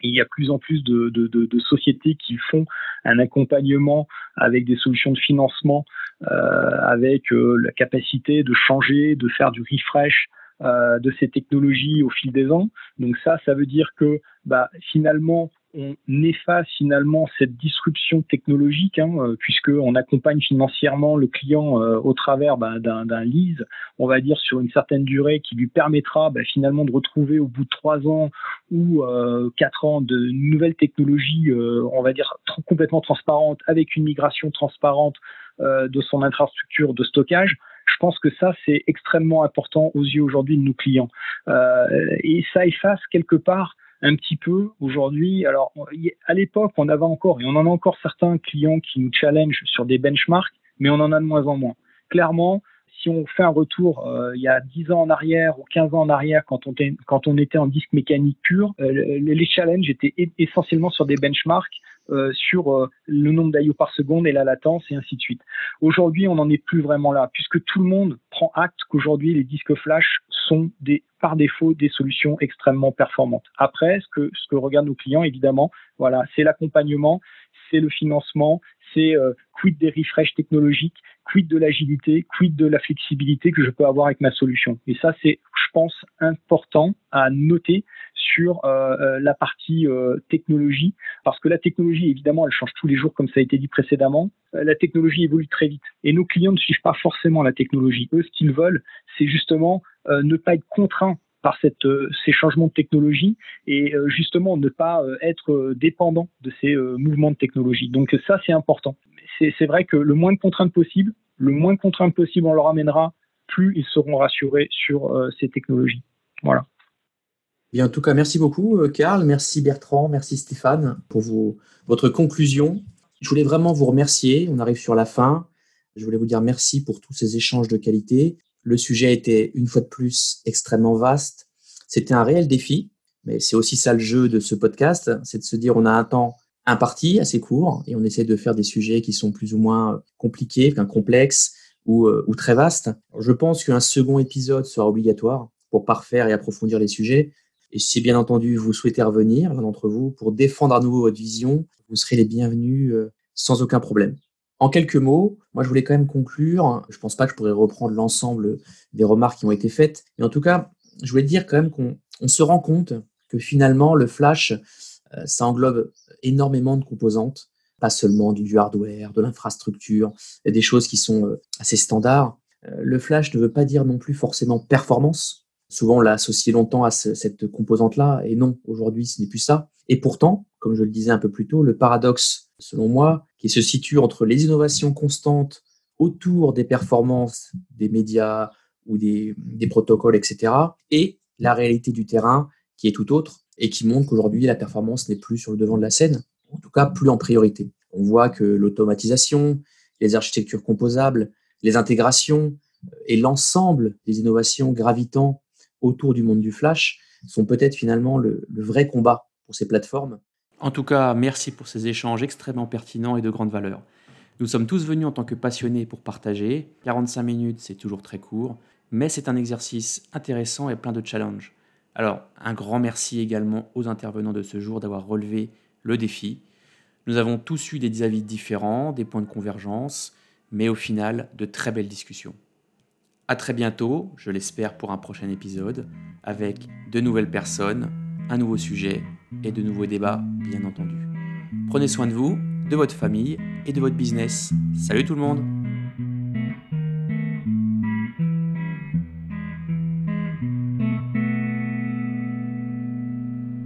il y a plus en plus de, sociétés qui font un accompagnement avec des solutions de financement, euh, avec la capacité de changer, de faire du refresh de ces technologies au fil des ans. Donc ça, ça veut dire que bah, finalement, on efface finalement cette disruption technologique, hein, euh, puisqu'on accompagne financièrement le client euh, au travers bah, d'un lease, on va dire sur une certaine durée, qui lui permettra bah, finalement de retrouver au bout de trois ans ou euh, quatre ans de nouvelles technologies, on va dire complètement transparentes, avec une migration transparente de son infrastructure de stockage. Je pense que ça, c'est extrêmement important aux yeux aujourd'hui de nos clients. Et ça efface quelque part un petit peu aujourd'hui. Alors, à l'époque, on avait encore, et on en a encore certains clients qui nous challenge sur des benchmarks, mais on en a de moins en moins. Clairement, si on fait un retour euh, il y a 10 ans en arrière ou 15 ans en arrière, quand on, était, quand on était en disque mécanique pur, euh, les challenges étaient essentiellement sur des benchmarks euh, sur le nombre d'IO par seconde et la latence et ainsi de suite. Aujourd'hui, on n'en est plus vraiment là, puisque tout le monde prend acte qu'aujourd'hui, les disques flash sont par défaut des solutions extrêmement performantes. Après, ce que, ce regardent nos clients, évidemment, voilà, c'est l'accompagnement, c'est le financement, c'est euh, quid des refresh technologiques, quid de l'agilité, quid de la flexibilité que je peux avoir avec ma solution. Et ça, c'est, je pense, important à noter sur euh, euh, la partie technologie, parce que la technologie, évidemment, elle change tous les jours, comme ça a été dit précédemment. La technologie évolue très vite, et nos clients ne suivent pas forcément la technologie. Eux, ce qu'ils veulent, c'est justement ne pas être contraints par euh, ces changements de technologie et euh, justement ne pas euh, être dépendant de ces mouvements de technologie. Donc ça, c'est important. c'est vrai que le moins de contraintes possible, le moins de contraintes possible on leur amènera, plus ils seront rassurés sur ces technologies. Voilà. Bien, en tout cas, merci beaucoup, Karl. Merci Bertrand. Merci Stéphane pour vos, votre conclusion. Je voulais vraiment vous remercier. On arrive sur la fin. Je voulais vous dire merci pour tous ces échanges de qualité. Le sujet était une fois de plus extrêmement vaste. C'était un réel défi, mais c'est aussi ça le jeu de ce podcast, c'est de se dire on a un temps imparti assez court et on essaie de faire des sujets qui sont plus ou moins compliqués, complexes ou, euh, ou très vastes. Je pense qu'un second épisode sera obligatoire pour parfaire et approfondir les sujets. Et si bien entendu vous souhaitez revenir, l'un d'entre vous, pour défendre à nouveau votre vision, vous serez les bienvenus euh, sans aucun problème. En quelques mots, moi je voulais quand même conclure. Je pense pas que je pourrais reprendre l'ensemble des remarques qui ont été faites, mais en tout cas, je voulais dire quand même qu'on se rend compte que finalement le flash, euh, ça englobe énormément de composantes, pas seulement du hardware, de l'infrastructure, des choses qui sont euh, assez standards. Le flash ne veut pas dire non plus forcément performance. Souvent, on l'a associé longtemps à cette composante-là, et non, aujourd'hui, ce n'est plus ça. Et pourtant, comme je le disais un peu plus tôt, le paradoxe, selon moi, qui se situe entre les innovations constantes autour des performances des médias ou des, protocoles, etc., et la réalité du terrain qui est tout autre et qui montre qu'aujourd'hui, la performance n'est plus sur le devant de la scène, en tout cas plus en priorité. On voit que l'automatisation, les architectures composables, les intégrations euh, et l'ensemble des innovations gravitant autour du monde du Flash sont peut-être finalement le, vrai combat pour ces plateformes. En tout cas, merci pour ces échanges extrêmement pertinents et de grande valeur. Nous sommes tous venus en tant que passionnés pour partager. 45 minutes, c'est toujours très court, mais c'est un exercice intéressant et plein de challenges. Alors, un grand merci également aux intervenants de ce jour d'avoir relevé le défi. Nous avons tous eu des avis différents, des points de convergence, mais au final, de très belles discussions. À très bientôt, je l'espère, pour un prochain épisode, avec de nouvelles personnes, un nouveau sujet et de nouveaux débats, bien entendu. Prenez soin de vous, de votre famille et de votre business. Salut tout le monde